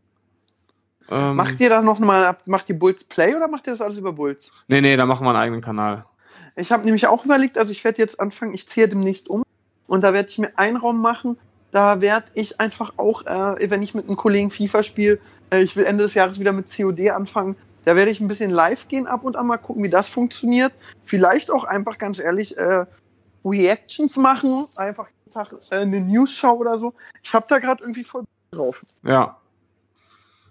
Ähm, Macht ihr da noch mal, macht ihr Bulls Play oder macht ihr das alles über Bulls? nee, nee, da machen wir einen eigenen Kanal. Ich habe nämlich auch überlegt, also ich werde jetzt anfangen, ich ziehe demnächst um und da werde ich mir einen Raum machen, Da werde ich einfach auch, äh, wenn ich mit einem Kollegen FIFA spiele, äh, ich will Ende des Jahres wieder mit COD anfangen, da werde ich ein bisschen live gehen ab und an mal gucken, wie das funktioniert. Vielleicht auch einfach ganz ehrlich äh, Reactions machen, einfach jeden Tag, äh, eine News-Show oder so. Ich habe da gerade irgendwie voll drauf. Ja.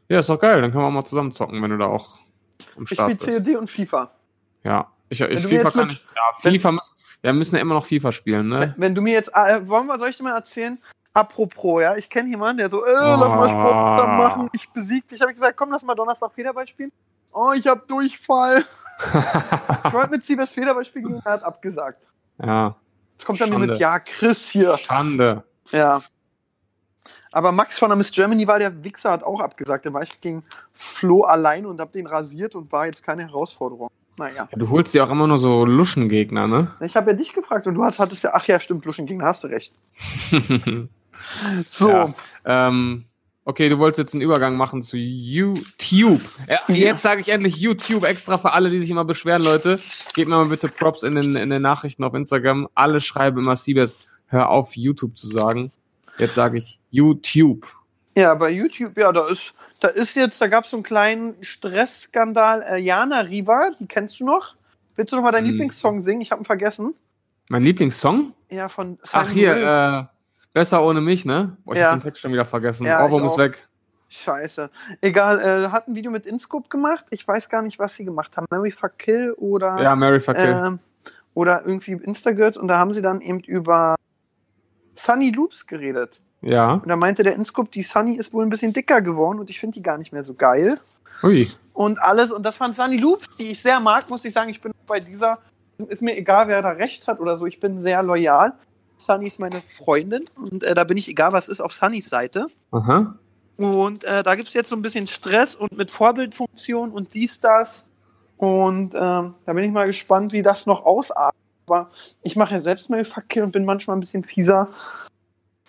Ja, ist doch geil. Dann können wir auch mal zusammen zocken, wenn du da auch am Ich Start spiele bist. COD und FIFA. Ja. Ich, ich FIFA kann ich. Ja, FIFA müssen, wir müssen ja immer noch FIFA spielen, ne? Wenn du mir jetzt, äh, wollen wir, soll ich dir mal erzählen? Apropos, ja, ich kenne jemanden, der so, äh, lass mal Sport Ah. machen, ich besieg dich. Habe ich gesagt, komm, lass mal Donnerstag Federball spielen. Oh, ich hab Durchfall. [laughs] Ich wollte mit Siebers Federball spielen, er hat abgesagt. ja. Jetzt kommt er mir mit, ja, Chris hier. Schande. Ja. Aber Max von der Miss Germany war der Wichser, hat auch abgesagt. Da war ich gegen Flo allein und hab den rasiert und war jetzt keine Herausforderung. Naja. Ja, du holst dir auch immer nur so Luschengegner, ne? Ich habe ja dich gefragt und du hattest ja, ach ja, stimmt, Luschengegner, hast du recht. [laughs] So. Ja. ähm, okay, du wolltest jetzt einen Übergang machen zu YouTube. Ja, jetzt sage ich endlich YouTube extra für alle, die sich immer beschweren, Leute. Gebt mir mal bitte Props in den, in den Nachrichten auf Instagram. Alle schreiben immer Siebes, hör auf, YouTube zu sagen. Jetzt sage ich YouTube. Ja, bei YouTube, ja, da ist, da ist jetzt, da gab es so einen kleinen Stressskandal. Äh, Jana Riva, die kennst du noch? Willst du noch mal deinen Hm. Lieblingssong singen? Ich habe ihn vergessen. Mein Lieblingssong? Ja, von Ach hier, Will. äh, Besser ohne mich, ne? Boah, ich Ja. hab den Text schon wieder vergessen. Ja, Ohrwurm ist weg. Scheiße. Egal, äh, hat ein Video mit Inscope gemacht. Ich weiß gar nicht, was sie gemacht haben. Mary Fuck Kill oder, Ja, Mary Fuckill. ähm, oder irgendwie Instagirls. Und da haben sie dann eben über Sunny Loops geredet. ja. Und da meinte der Inscope, die Sunny ist wohl ein bisschen dicker geworden und ich finde die gar nicht mehr so geil. Ui. und alles. Und das fand Sunny Loops, die ich sehr mag, muss ich sagen. Ich bin bei dieser, ist mir egal, wer da recht hat oder so. Ich bin sehr loyal. Sunny ist meine Freundin und äh, da bin ich egal, was ist, auf Sunnys Seite. Aha. Und äh, da gibt es jetzt so ein bisschen Stress und mit Vorbildfunktion und dies, das. Und ähm, da bin ich mal gespannt, wie das noch ausartet. Aber ich mache ja selbst Fuck und bin manchmal ein bisschen fieser.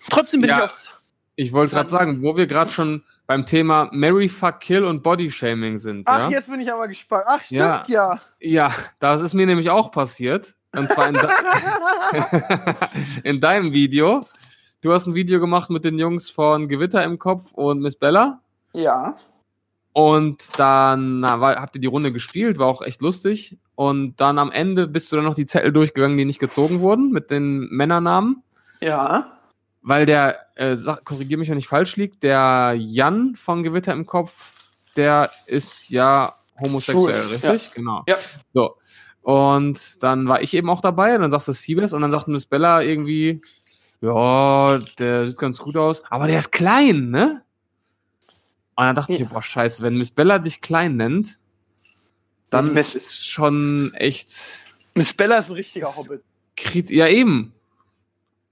Trotzdem bin Ja. ich aufs. Ich wollte gerade sagen, wo wir gerade schon beim Thema Mary Fuck Kill und Bodyshaming sind. Ach, ja? jetzt bin ich aber gespannt. Ach, stimmt Ja. ja. Ja, das ist mir nämlich auch passiert. Und zwar in, de [laughs] in deinem Video. Du hast ein Video gemacht mit den Jungs von Gewitter im Kopf und Miss Bella. Ja. Und dann na, war, habt ihr die Runde gespielt, war auch echt lustig. Und dann am Ende bist du dann noch die Zettel durchgegangen, die nicht gezogen wurden, mit den Männernamen. Ja. Weil der, äh, sag, korrigier mich, wenn ich falsch liege, der Jan von Gewitter im Kopf, der ist ja homosexuell, Schwul, richtig? Genau. Ja. So. Und dann war ich eben auch dabei, und dann sagst du Siebes und dann sagt Miss Bella irgendwie, ja, der sieht ganz gut aus, aber der ist klein, ne? Und dann dachte ich, Ja. boah, scheiße, wenn Miss Bella dich klein nennt, dann Miss- ist schon echt Miss Bella ist ein richtiger Hobbit. kritisch. Ja, eben.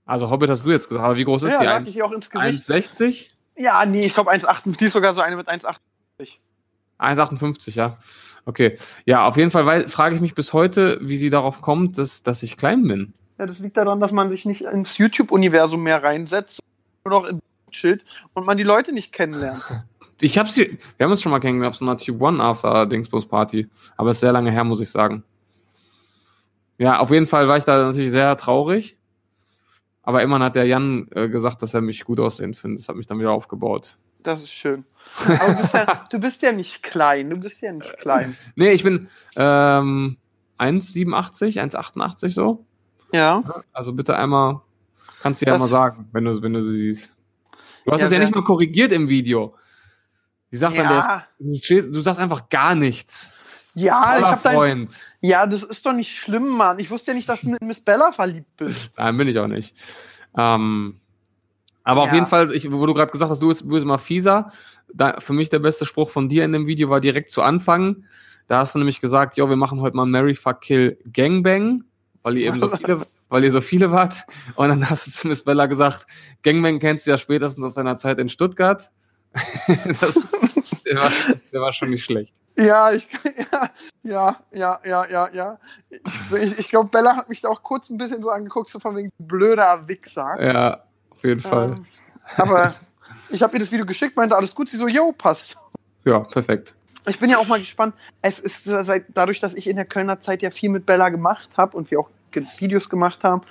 Also Hobbit hast du jetzt gesagt, aber wie groß ist Ja, die? lag ich ihr auch ins Gesicht. 1,60? Ja, nee, ich glaube 1,58. Die ist sogar so eine mit 1,8. 1,58, ja. Okay. Ja, auf jeden Fall frage ich mich bis heute, wie sie darauf kommt, dass, dass ich klein bin. Ja, das liegt daran, dass man sich nicht ins YouTube-Universum mehr reinsetzt, nur noch in chillt und man die Leute nicht kennenlernt. [laughs] Ich habe sie, wir haben uns schon mal kennengelernt auf so einer Tube One After Dingsbus Party, aber ist sehr lange her, muss ich sagen. Ja, auf jeden Fall war ich da natürlich sehr traurig. Aber immerhin hat der Jan äh, gesagt, dass er mich gut aussehen findet. Das hat mich dann wieder aufgebaut. Das ist schön. Aber du bist, ja, [laughs] du bist ja nicht klein. Du bist ja nicht klein. Nee, ich bin ähm, 1,87, 1,88 so. Ja. Also bitte einmal, kannst du ja Das- mal sagen, wenn du, wenn du sie siehst. Du hast Ja, es ja nicht mal korrigiert im Video. Die sagt dann, der ist, Ja, du, sagst einfach gar nichts. ja, ich Toller hab dein, Freund. ja, das ist doch nicht schlimm, Mann. Ich wusste ja nicht, dass du mit Miss Bella verliebt bist. Nein, bin ich auch nicht. Ähm, aber auf Ja. jeden Fall, ich, wo du gerade gesagt hast, du bist, immer fieser. Da, für mich der beste Spruch von dir in dem Video war direkt zu Anfang. Da hast du nämlich gesagt, jo, wir machen heute mal Mary Fuck Kill Gangbang, weil ihr eben so [laughs] viele, weil ihr so viele wart. Und dann hast du zu Miss Bella gesagt, Gangbang kennst du ja spätestens aus deiner Zeit in Stuttgart. [laughs] das, der, war, der war schon nicht schlecht. Ja, ich, [laughs] ja, ja, ja, ja, ja. Ich, ich, ich glaube, Bella hat mich da auch kurz ein bisschen so angeguckt, so von wegen blöder Wichser. Ja, auf jeden Fall. Ähm, aber ich habe ihr das Video geschickt, meinte alles gut. Sie so, yo, passt. Ja, perfekt. Ich bin ja auch mal gespannt. Es ist seit, dadurch, dass ich in der Kölner Zeit ja viel mit Bella gemacht habe und wir auch Videos gemacht haben,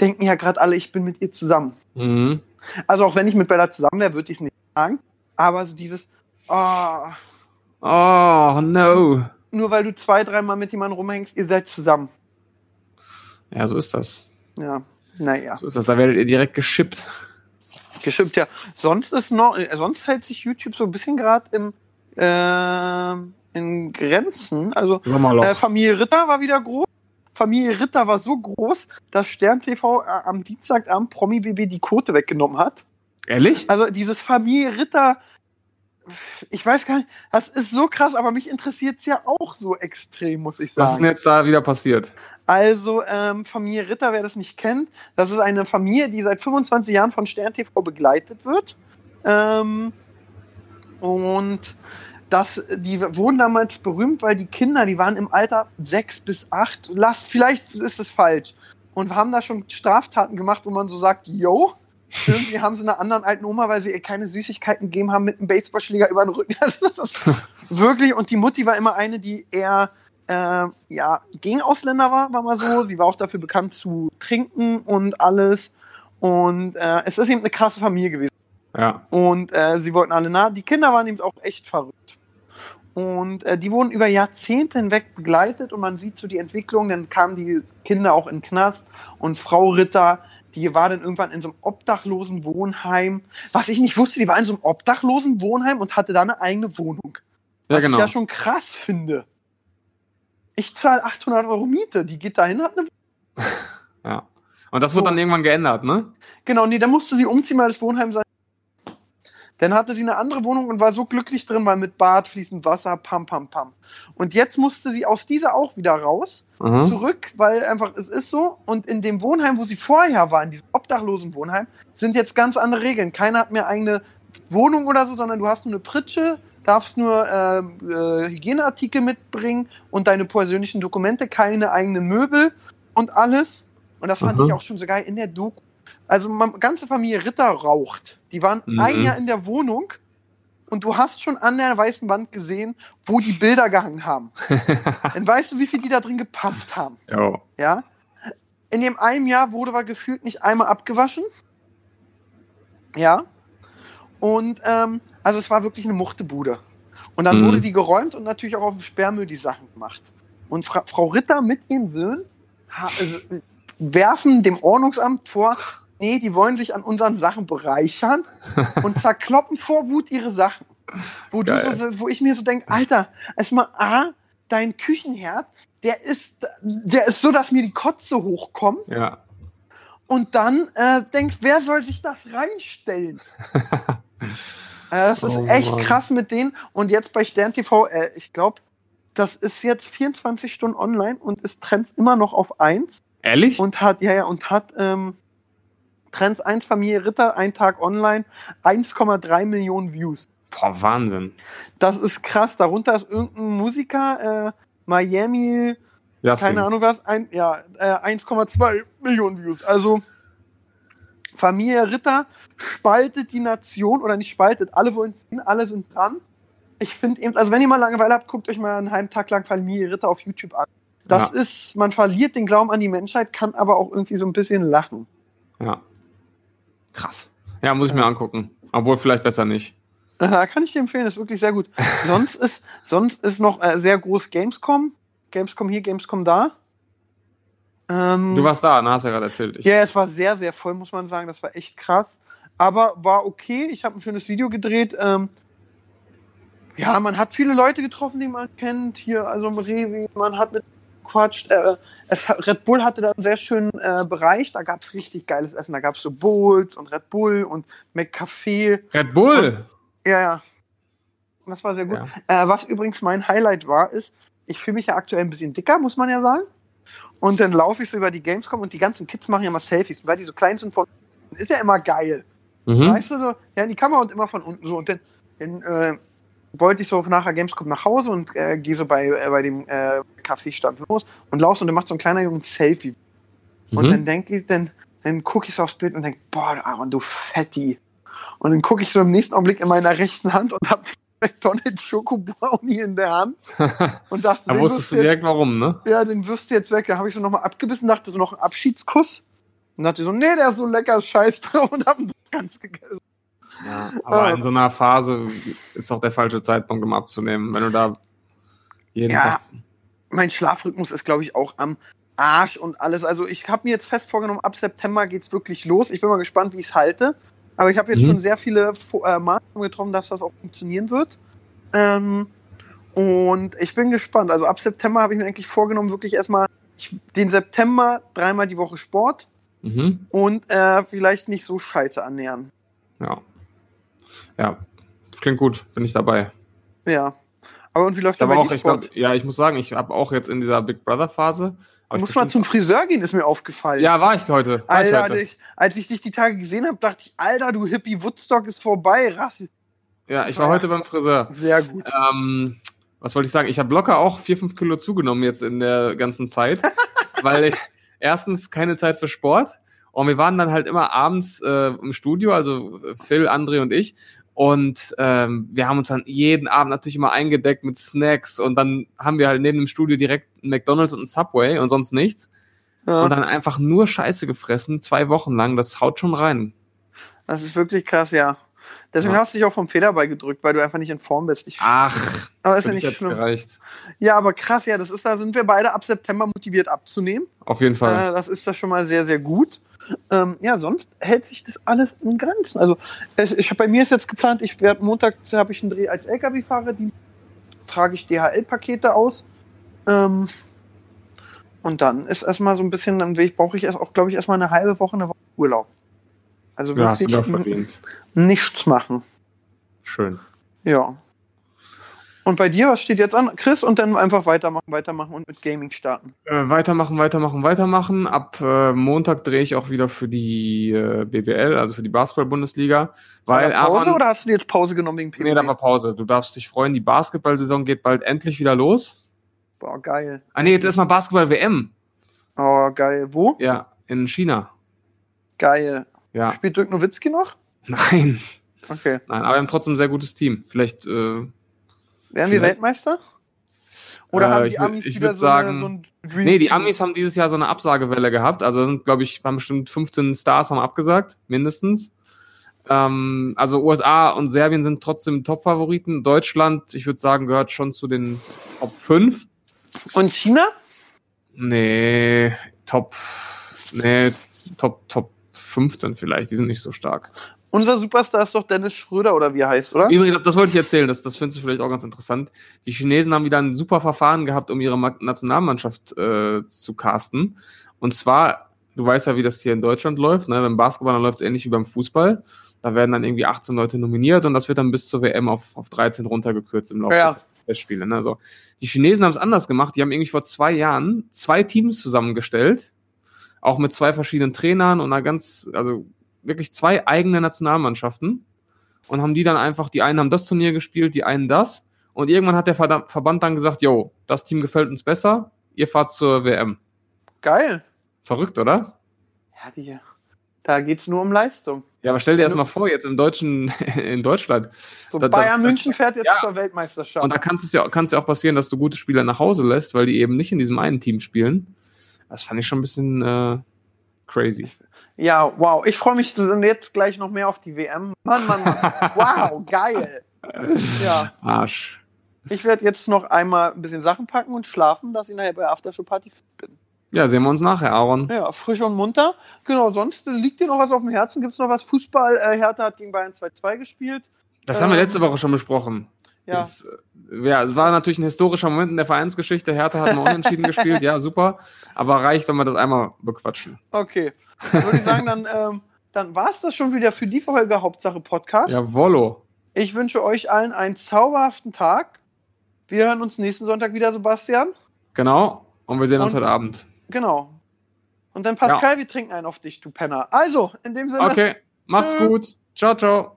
denken ja gerade alle, ich bin mit ihr zusammen. Mhm. Also auch wenn ich mit Bella zusammen wäre, würde ich es nicht sagen. Aber so dieses, oh, Oh, no. nur weil du zwei, dreimal mit jemandem rumhängst, ihr seid zusammen. Ja, so ist das. Ja, naja. So ist das. Da werdet ihr direkt geschippt. Gestimmt, ja. Sonst ist noch, äh, sonst hält sich YouTube so ein bisschen gerade im äh, in Grenzen. Also äh, Familie Ritter war wieder groß. Familie Ritter war so groß, dass Stern TV äh, am Dienstagabend Promi BB die Quote weggenommen hat. Ehrlich? Also dieses Familie Ritter, ich weiß gar nicht, das ist so krass, aber mich interessiert es ja auch so extrem, muss ich Was ist sagen. denn jetzt da wieder passiert? Also, ähm, Familie Ritter, wer das nicht kennt, das ist eine Familie, die seit 25 Jahren von Stern TV begleitet wird. Ähm, und das, die wurden damals berühmt, weil die Kinder, die waren im Alter sechs bis acht. Lass, vielleicht ist es falsch. Und haben da schon Straftaten gemacht, wo man so sagt, yo, irgendwie haben sie einer anderen alten Oma, weil sie ihr keine Süßigkeiten gegeben haben, mit einem Baseballschläger über den Rücken. [laughs] Also das ist wirklich, und die Mutti war immer eine, die eher äh, ja, gegen Ausländer war, war mal so. Sie war auch dafür bekannt zu trinken und alles. Und äh, es ist eben eine krasse Familie gewesen. Ja. Und äh, sie wollten alle nah. Die Kinder waren eben auch echt verrückt. Und äh, die wurden über Jahrzehnte hinweg begleitet und man sieht so die Entwicklung. Dann kamen die Kinder auch in den Knast und Frau Ritter, die war dann irgendwann in so einem obdachlosen Wohnheim. Was ich nicht wusste, die war in so einem obdachlosen Wohnheim und hatte da eine eigene Wohnung. Ja, Was genau. ich ja schon krass finde. Ich zahle 800 Euro Miete, die geht dahin, hat eine [laughs] Ja. Und das wird So. dann irgendwann geändert, ne? Genau, nee, dann musste sie umziehen, weil das Wohnheim sein. Dann hatte sie eine andere Wohnung und war so glücklich drin, weil mit Bad, fließend Wasser, pam, pam, pam. Und jetzt musste sie aus dieser auch wieder raus, Mhm. zurück, weil einfach es ist so. Und in dem Wohnheim, wo sie vorher war, in diesem obdachlosen Wohnheim, sind jetzt ganz andere Regeln. Keiner hat mehr eigene Wohnung oder so, sondern du hast nur eine Pritsche, darfst nur ähm, äh, Hygieneartikel mitbringen und deine persönlichen Dokumente, keine eigenen Möbel und alles. Und das fand Mhm. ich auch schon so geil in der Doku. Also, meine ganze Familie Ritter raucht. Die waren Mhm. ein Jahr in der Wohnung und du hast schon an der weißen Wand gesehen, wo die Bilder gehangen haben. [laughs] Dann weißt du, wie viel die da drin gepafft haben. Jo. Ja. In dem einen Jahr wurde aber gefühlt nicht einmal abgewaschen. Ja. Und ähm, also es war wirklich eine Muchtebude. Und dann Mhm. wurde die geräumt und natürlich auch auf dem Sperrmüll die Sachen gemacht. Und Fra Frau Ritter mit ihren Söhnen ha- also, werfen dem Ordnungsamt vor, nee, die wollen sich an unseren Sachen bereichern [laughs] und zerkloppen vor Wut ihre Sachen. Wo, so, wo ich mir so denke, Alter, erstmal A, dein Küchenherd, der ist, der ist so, dass mir die Kotze hochkommt Ja. und dann äh, denkt, wer soll sich das reinstellen? [laughs] äh, das ist Oh echt Mann. krass mit denen. Und jetzt bei Stern TV, äh, ich glaube, das ist jetzt 24 Stunden online und ist Trends immer noch auf 1 Ehrlich? und hat, ja, ja, und hat ähm, Trends 1 Familie Ritter, ein Tag online, 1,3 Millionen Views. Boah, Wahnsinn. Das ist krass. Darunter ist irgendein Musiker, äh, Miami, Das keine Ahnung was, ein, ja, äh, 1,2 Millionen Views. Also Familie Ritter spaltet die Nation oder nicht spaltet, alle wollen ziehen, alle sind dran. Ich finde eben, also wenn ihr mal Langeweile habt, guckt euch mal einen halben Tag lang Familie Ritter auf YouTube an. Das Ja. ist, man verliert den Glauben an die Menschheit, kann aber auch irgendwie so ein bisschen lachen. Ja. Krass. Ja, muss ich mir angucken. Obwohl vielleicht besser nicht. Kann ich dir empfehlen, ist wirklich sehr gut. [laughs] sonst ist, sonst ist noch äh, sehr groß Gamescom. Gamescom hier, Gamescom da. Ähm, Du warst da, ne? Hast ja gerade erzählt. Ich, Ja, es war sehr, sehr voll, muss man sagen. Das war echt krass. Aber war okay. Ich habe ein schönes Video gedreht. Ähm, ja, man hat viele Leute getroffen, die man kennt. Hier, also im Rewe. Man hat mit Quatsch. Äh, es, hat- Red Bull hatte da einen sehr schönen äh, Bereich. Da gab es richtig geiles Essen. Da gab es so Bowls und Red Bull und McCafé. Red Bull! Ja, ja. Das war sehr gut. Ja. Äh, was übrigens mein Highlight war, ist, ich fühle mich ja aktuell ein bisschen dicker, muss man ja sagen. Und dann laufe ich so über die Gamescom und die ganzen Kids machen ja mal Selfies, weil die so klein sind von. Ist ja immer geil. Mhm. Weißt du, so, ja, in die Kamera und immer von unten so. Und dann, dann äh, wollte ich so nachher Gamescom nach Hause und äh, gehe so bei, äh, bei dem äh, Kaffeestand los und laufe und dann macht so ein kleiner Junge ein Selfie. Und Mhm. dann denke ich, dann, dann gucke ich so aufs Bild und denke, boah, Aaron, du Fetti. Und dann gucke ich so im nächsten Augenblick in meiner rechten Hand und habe die [laughs] McDonald's Schoko Brownie in der Hand [laughs] und dachte, da wusstest du du jetzt, direkt warum, ne? ja, den wirst du jetzt weg. Da habe ich so nochmal abgebissen, dachte so noch ein Abschiedskuss. Und dachte so, nee, der ist so lecker, scheiß drauf und hab ihn ganz gegessen. Ja, aber in so einer Phase ist doch der falsche Zeitpunkt, um abzunehmen, wenn du da jeden Ja. Tag. Mein Schlafrhythmus ist, glaube ich, auch am Arsch und alles. Also ich habe mir jetzt fest vorgenommen, ab September geht's wirklich los. Ich bin mal gespannt, wie ich es halte. Aber ich habe jetzt Mhm. schon sehr viele äh, Maßnahmen getroffen, dass das auch funktionieren wird. Ähm, und ich bin gespannt. Also ab September habe ich mir eigentlich vorgenommen, wirklich erstmal ich, den September dreimal die Woche Sport Mhm. und äh, vielleicht nicht so scheiße ernähren. Ja. Ja, klingt gut, bin ich dabei. Ja. Aber und wie läuft da bei auch, ich glaub, ja, ich muss sagen, ich habe auch jetzt in dieser Big Brother Phase. Du ich musst mal zum Friseur gehen, ist mir aufgefallen. Ja, war ich heute. War ich Alter, heute. ich, als ich dich die Tage gesehen habe, dachte ich, Alter, du Hippie, Woodstock ist vorbei. Rassi. Ja, ich war heute beim Friseur. Sehr gut. Ähm, was wollte ich sagen? Ich habe locker auch 4, 5 Kilo zugenommen jetzt in der ganzen Zeit, [laughs] weil ich erstens keine Zeit für Sport und wir waren dann halt immer abends äh, im Studio, also Phil, André und ich. Und ähm, wir haben uns dann jeden Abend natürlich immer eingedeckt mit Snacks und dann haben wir halt neben dem Studio direkt einen McDonalds und einen Subway und sonst nichts. Ja, Und dann einfach nur Scheiße gefressen, zwei Wochen lang. Das haut schon rein. das ist wirklich krass, ja. Deswegen Ja. hast du dich auch vom Federball gedrückt, weil du einfach nicht in Form bist. Ich, Ach, aber ist ja nicht schlimm. gereicht. Ja, aber krass, ja, das ist, da sind wir beide ab September motiviert abzunehmen. Auf jeden Fall. Äh, das ist da schon mal sehr, sehr gut. Ähm, ja, sonst hält sich das alles in Grenzen. Also ich, ich bei mir ist jetzt geplant, ich werde Montag habe ich einen Dreh als LKW-Fahrer, die trage ich DHL-Pakete aus. Ähm, und dann ist erstmal so ein bisschen, dann brauche ich erst auch, glaube ich, erstmal eine halbe Woche, eine Woche Urlaub. Also ja, wirklich n- nichts machen. Schön. Ja. Und bei dir, was steht jetzt an? Chris und dann einfach weitermachen, weitermachen und mit Gaming starten. Äh, weitermachen, weitermachen, weitermachen. Ab äh, Montag drehe ich auch wieder für die äh, BBL, also für die Basketball-Bundesliga. Weil War Pause Aaron, oder hast du dir jetzt Pause genommen wegen PvP? Nee, da war Pause. Du darfst dich freuen, die Basketball-Saison geht bald endlich wieder los. Boah, geil. Ah nee, jetzt erstmal Basketball-WM. Oh, geil. Wo? Ja, in China. Geil. Ja. Spielt Dirk Nowitzki noch? Nein. Okay. Nein, aber wir haben trotzdem ein sehr gutes Team. Vielleicht, äh, Werden wir. Weltmeister? Oder Äh, haben ich die wür- Amis ich wieder so, eine, sagen- so ein Dream Nee, die? Amis haben dieses Jahr so eine Absagewelle gehabt. Also da sind, glaube ich, haben bestimmt 15 Stars haben abgesagt, mindestens. Ähm, also USA und Serbien sind trotzdem Top-Favoriten. Deutschland, ich würde sagen, gehört schon zu den Top 5. Und China? Nee, Top, nee, Top, Top 15 vielleicht. Die sind nicht so stark. Unser Superstar ist doch Dennis Schröder oder wie er heißt, oder? Übrigens, das wollte ich erzählen, das, das findest du vielleicht auch ganz interessant. Die Chinesen haben wieder ein super Verfahren gehabt, um ihre Ma- Nationalmannschaft äh, zu casten. Und zwar, du weißt ja, wie das hier in Deutschland läuft. Ne? Beim Basketball dann läuft es ähnlich wie beim Fußball. Da werden dann irgendwie 18 Leute nominiert und das wird dann bis zur WM auf, auf 13 runtergekürzt im Laufe Ja. der Testspiele. Ne? Also, die Chinesen haben es anders gemacht. Die haben irgendwie vor zwei Jahren zwei Teams zusammengestellt, auch mit zwei verschiedenen Trainern und einer ganz, also wirklich zwei eigene Nationalmannschaften und haben die dann einfach, die einen haben das Turnier gespielt, die einen das. Und irgendwann hat der Verband dann gesagt, yo, das Team gefällt uns besser, ihr fahrt zur WM. Geil. Verrückt, oder? Ja, die, da geht's nur um Leistung. Ja, aber stell dir das mal vor, jetzt im Deutschen, [laughs] in Deutschland. So, Da- das- Bayern München fährt jetzt Ja. zur Weltmeisterschaft. Und da kann es ja, kann's ja auch passieren, dass du gute Spieler nach Hause lässt, weil die eben nicht in diesem einen Team spielen. Das fand ich schon ein bisschen äh, crazy. Ja, wow. Ich freue mich jetzt gleich noch mehr auf die WM. Mann, Mann, Mann. [laughs] Wow, geil. Ja. Arsch. Ich werde jetzt noch einmal ein bisschen Sachen packen und schlafen, dass ich nachher bei Aftershow Party fit bin. Ja, sehen wir uns nachher, Aaron. Ja, frisch und munter. Genau, sonst liegt dir noch was auf dem Herzen? Gibt es noch was? Fußball, äh, Hertha hat gegen Bayern 2-2 gespielt. Das haben wir Ähm, letzte Woche schon besprochen. Ja, Es, äh, ja, es war natürlich ein historischer Moment in der Vereinsgeschichte. Hertha hat mal unentschieden [laughs] gespielt, ja, super. Aber reicht, wenn wir das einmal bequatschen. okay. Dann würde ich sagen, dann, ähm, dann war es das schon wieder für die Folge Hauptsache Podcast. Jawollo. Ich wünsche euch allen einen zauberhaften Tag. Wir hören uns nächsten Sonntag wieder, Sebastian. Genau. Und wir sehen uns Und- heute Abend. Genau. Und dann Pascal, wir trinken einen auf dich, du Penner. Also, in dem Sinne. Okay, macht's Tschö. gut. Ciao, ciao.